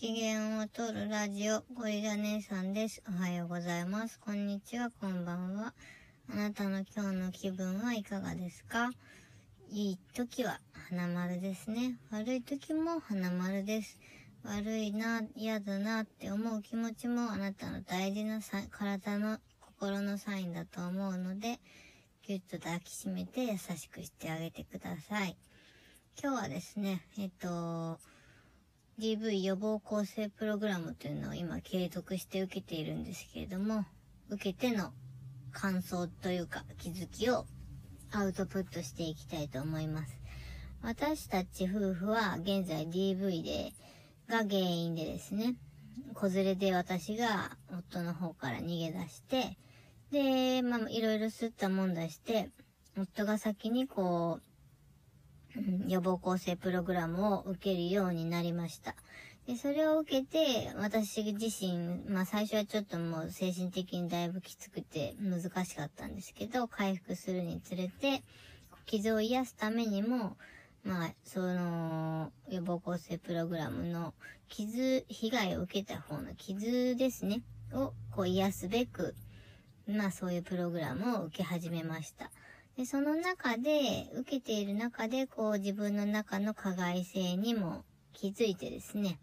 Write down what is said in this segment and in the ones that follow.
機嫌を取るラジオ、ゴリラ姉さんです。おはようございます。こんにちは、こんばんは。あなたの今日の気分はいかがですか？いい時は花丸ですね。悪い時も花丸です。悪いな、嫌だなって思う気持ちもあなたの大事なさ体の心のサインだと思うので、ぎゅっと抱きしめて優しくしてあげてください。今日はですね、えっと、DV 予防構成プログラムというのを今継続して受けているんですけれども、受けての感想というか気づきをアウトプットしていきたいと思います。私たち夫婦は現在 DV で、が原因でですね、子連れで私が夫の方から逃げ出して、で、まあ、いろいろ吸ったもんだして、夫が先にこう、予防構成プログラムを受けるようになりました。で、それを受けて、私自身、まあ最初はちょっともう精神的にだいぶきつくて難しかったんですけど、回復するにつれて、傷を癒すためにも、まあ、その、予防構成プログラムの傷、被害を受けた方の傷ですね、をこう癒すべく、まあそういうプログラムを受け始めました。で、その中で、受けている中で、こう自分の中の加害性にも気づいてですね。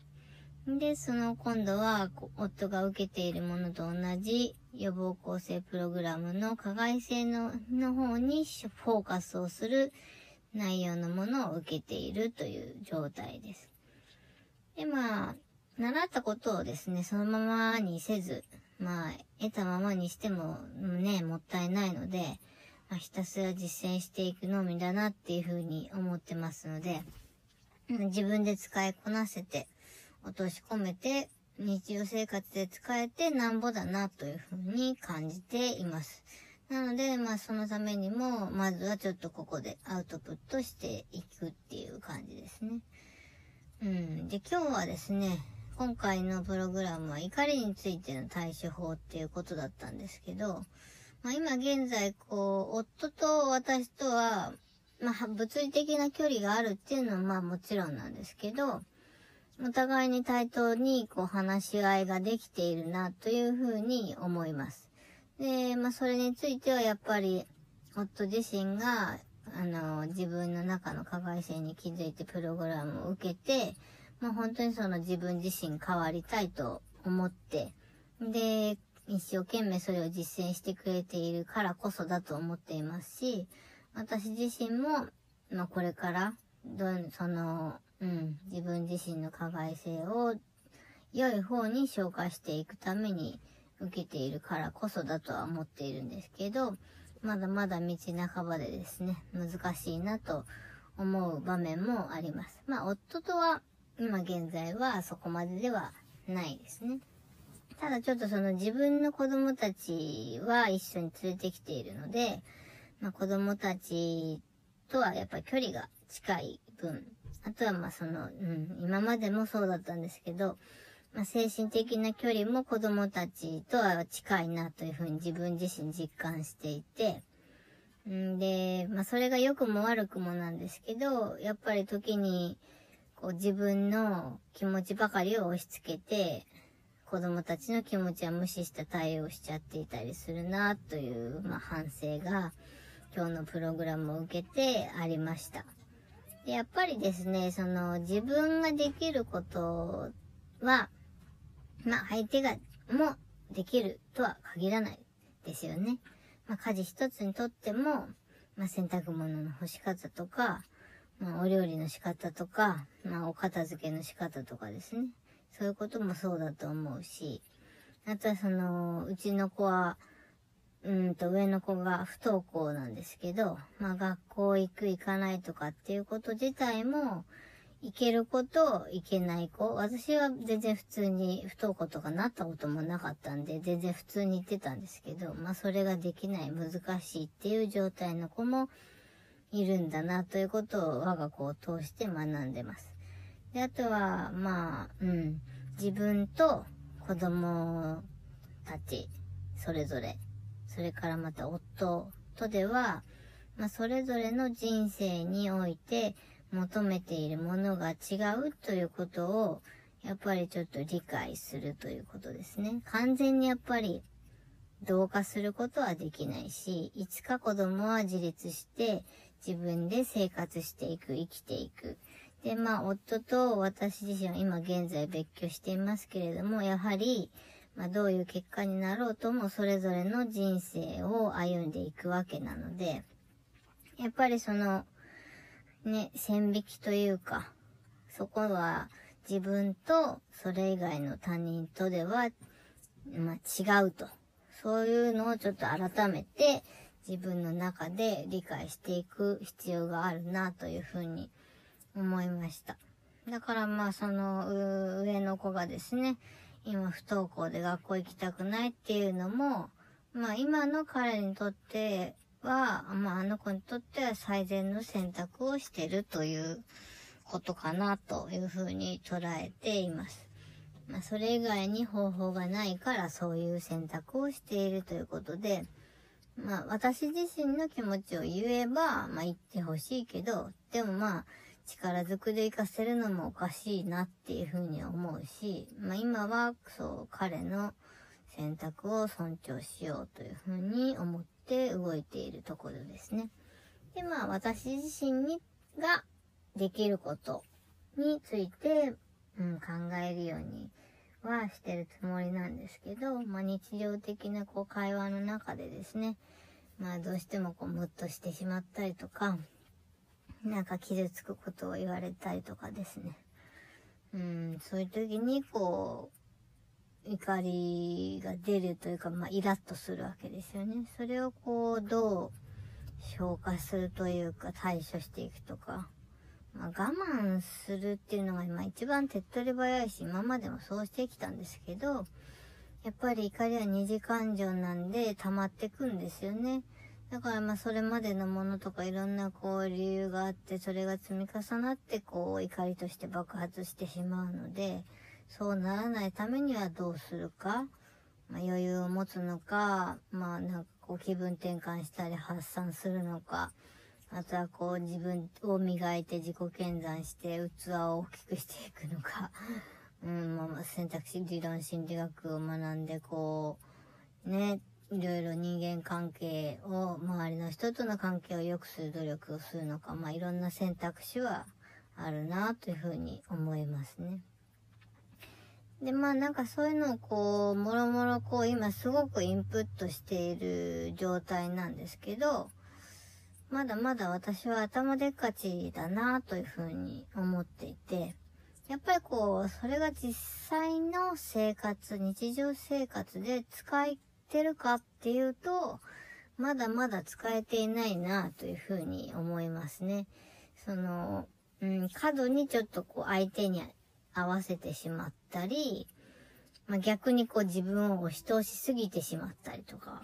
で、その今度は、夫が受けているものと同じ予防構成プログラムの加害性のの方にフォーカスをする内容のものを受けているという状態です。で、まあ、習ったことをですね、そのままにせず、まあ、得たままにしてもね、もったいないので、まあ、ひたすら実践していくのみだなっていうふうに思ってますので、自分で使いこなせて、落とし込めて、日常生活で使えてなんぼだなというふうに感じています。なので、まあそのためにも、まずはちょっとここでアウトプットしていくっていう感じですね。うん。で、今日はですね、今回のプログラムは怒りについての対処法っていうことだったんですけど、まあ、今現在、こう、夫と私とは、まあ、物理的な距離があるっていうのは、まあもちろんなんですけど、お互いに対等に、こう、話し合いができているな、というふうに思います。で、まあ、それについては、やっぱり、夫自身が、あの、自分の中の加害性に気づいてプログラムを受けて、まあ、本当にその自分自身変わりたいと思って、で、一生懸命それを実践してくれているからこそだと思っていますし、私自身も、まあ、これから、どう、その、うん、自分自身の加害性を良い方に消化していくために受けているからこそだとは思っているんですけど、まだまだ道半ばでですね、難しいなと思う場面もあります。まあ、夫とは今現在はそこまでではないですね。ただちょっとその自分の子供たちは一緒に連れてきているので、まあ子供たちとはやっぱり距離が近い分、あとはまあその、うん、今までもそうだったんですけど、まあ精神的な距離も子供たちとは近いなというふうに自分自身実感していて、んで、まあそれが良くも悪くもなんですけど、やっぱり時に、こう自分の気持ちばかりを押し付けて、子供たちの気持ちは無視した対応しちゃっていたりするなという、まあ、反省が今日のプログラムを受けてありました。でやっぱりですね、その自分ができることは、まあ相手がもできるとは限らないですよね。まあ家事一つにとっても、まあ洗濯物の干し方とか、まあお料理の仕方とか、まあお片付けの仕方とかですね。そういうこともそうだと思うし、あとはその、うちの子は、うんと上の子が不登校なんですけど、まあ学校行く行かないとかっていうこと自体も、行ける子と行けない子。私は全然普通に不登校とかなったこともなかったんで、全然普通に行ってたんですけど、まあそれができない、難しいっていう状態の子もいるんだなということを我が子を通して学んでます。で、あとは、まあ、うん、自分と子供たち、それぞれ、それからまた夫とでは、まあ、それぞれの人生において求めているものが違うということを、やっぱりちょっと理解するということですね。完全にやっぱり同化することはできないし、いつか子供は自立して自分で生活していく、生きていく。で、まあ、夫と私自身は今現在別居していますけれども、やはり、まあ、どういう結果になろうとも、それぞれの人生を歩んでいくわけなので、やっぱりその、ね、線引きというか、そこは自分とそれ以外の他人とでは、まあ、違うと。そういうのをちょっと改めて自分の中で理解していく必要があるなというふうに思いました。だからまあその上の子がですね、今不登校で学校行きたくないっていうのも、まあ今の彼にとっては、まああの子にとっては最善の選択をしてるということかなというふうに捉えています。まあそれ以外に方法がないからそういう選択をしているということで、まあ私自身の気持ちを言えば、まあ言ってほしいけど、でもまあ力ずくで活かせるのもおかしいなっていうふうに思うし、まあ今はそう彼の選択を尊重しようというふうに思って動いているところですね。でまあ私自身にができることについて、うん、考えるようにはしてるつもりなんですけど、まあ日常的なこう会話の中でですね、まあどうしてもこうムッとしてしまったりとか、なんか傷つくことを言われたりとかですね。うん、そういう時にこう、怒りが出るというか、まあ、イラッとするわけですよね。それをこう、どう消化するというか、対処していくとか、まあ、我慢するっていうのが今一番手っ取り早いし、今までもそうしてきたんですけど、やっぱり怒りは二次感情なんで溜まってくんですよね。だからまあそれまでのものとかいろんなこう理由があって、それが積み重なってこう怒りとして爆発してしまうので、そうならないためにはどうするか、まあ、余裕を持つのか、まあなんかこう気分転換したり発散するのか、あとはこう自分を磨いて自己検算して器を大きくしていくのか、うん、まあ選択肢理論心理学を学んでこう、ね、いろいろ人間関係を、周りの人との関係を良くする努力をするのか、まあいろんな選択肢はあるなというふうに思いますね。で、まあなんかそういうのをこう、もろもろこう今すごくインプットしている状態なんですけど、まだまだ私は頭でっかちだなというふうに思っていて、やっぱりこう、それが実際の生活、日常生活で使いってるかっていうと、まだまだ使えていないなというふうに思いますね。その、うん、過度にちょっとこう相手に合わせてしまったり、まあ、逆にこう自分を押し通しすぎてしまったりとか、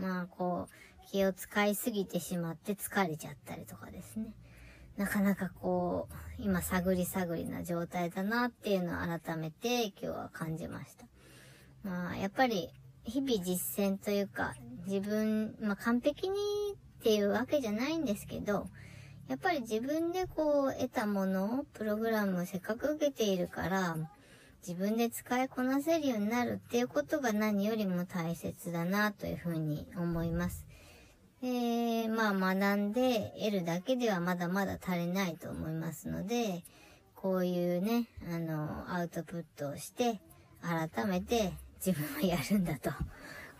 まあこう気を使いすぎてしまって疲れちゃったりとかですね。なかなかこう、今探り探りな状態だなっていうのを改めて今日は感じました。まあやっぱり日々実践というか、自分、まあ、完璧にっていうわけじゃないんですけど、やっぱり自分でこう得たものをプログラムをせっかく受けているから、自分で使いこなせるようになるっていうことが何よりも大切だなというふうに思います。で、まあ学んで得るだけではまだまだ足りないと思いますので、こういうね、あの、アウトプットをして、改めて自分はやるんだと、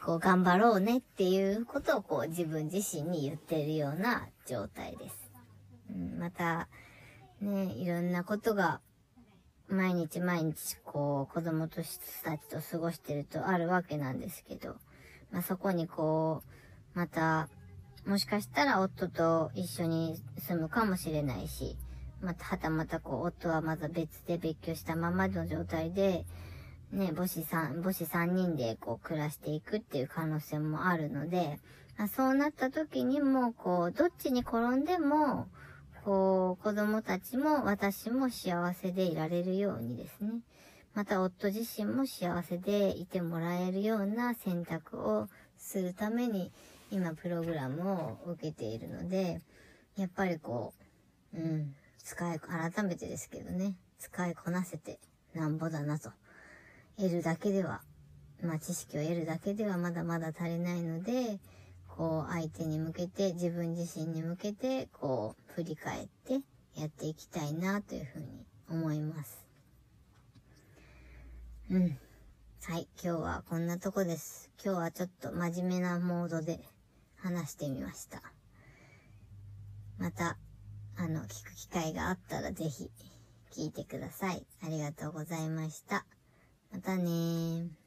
こう頑張ろうねっていうことをこう自分自身に言ってるような状態です。うん、また、ね、いろんなことが毎日毎日こう子供とたちと過ごしてるとあるわけなんですけど、まあ、そこにこう、また、もしかしたら夫と一緒に住むかもしれないし、また、はたまたこう、夫はまだ別で別居したままの状態で、ね、母子3、母子3人でこう暮らしていくっていう可能性もあるので、そうなった時にも、こう、どっちに転んでも、こう、子供たちも私も幸せでいられるようにですね。また夫自身も幸せでいてもらえるような選択をするために、今プログラムを受けているので、やっぱりこう、うん、使い、改めてですけどね、使いこなせてなんぼだなと。得るだけでは、まあ知識を得るだけではまだまだ足りないので、こう相手に向けて、自分自身に向けて、こう振り返ってやっていきたいなというふうに思います。うん。はい、今日はこんなとこです。今日はちょっと真面目なモードで話してみました。また、あの、聞く機会があったらぜひ聞いてください。ありがとうございました。またね。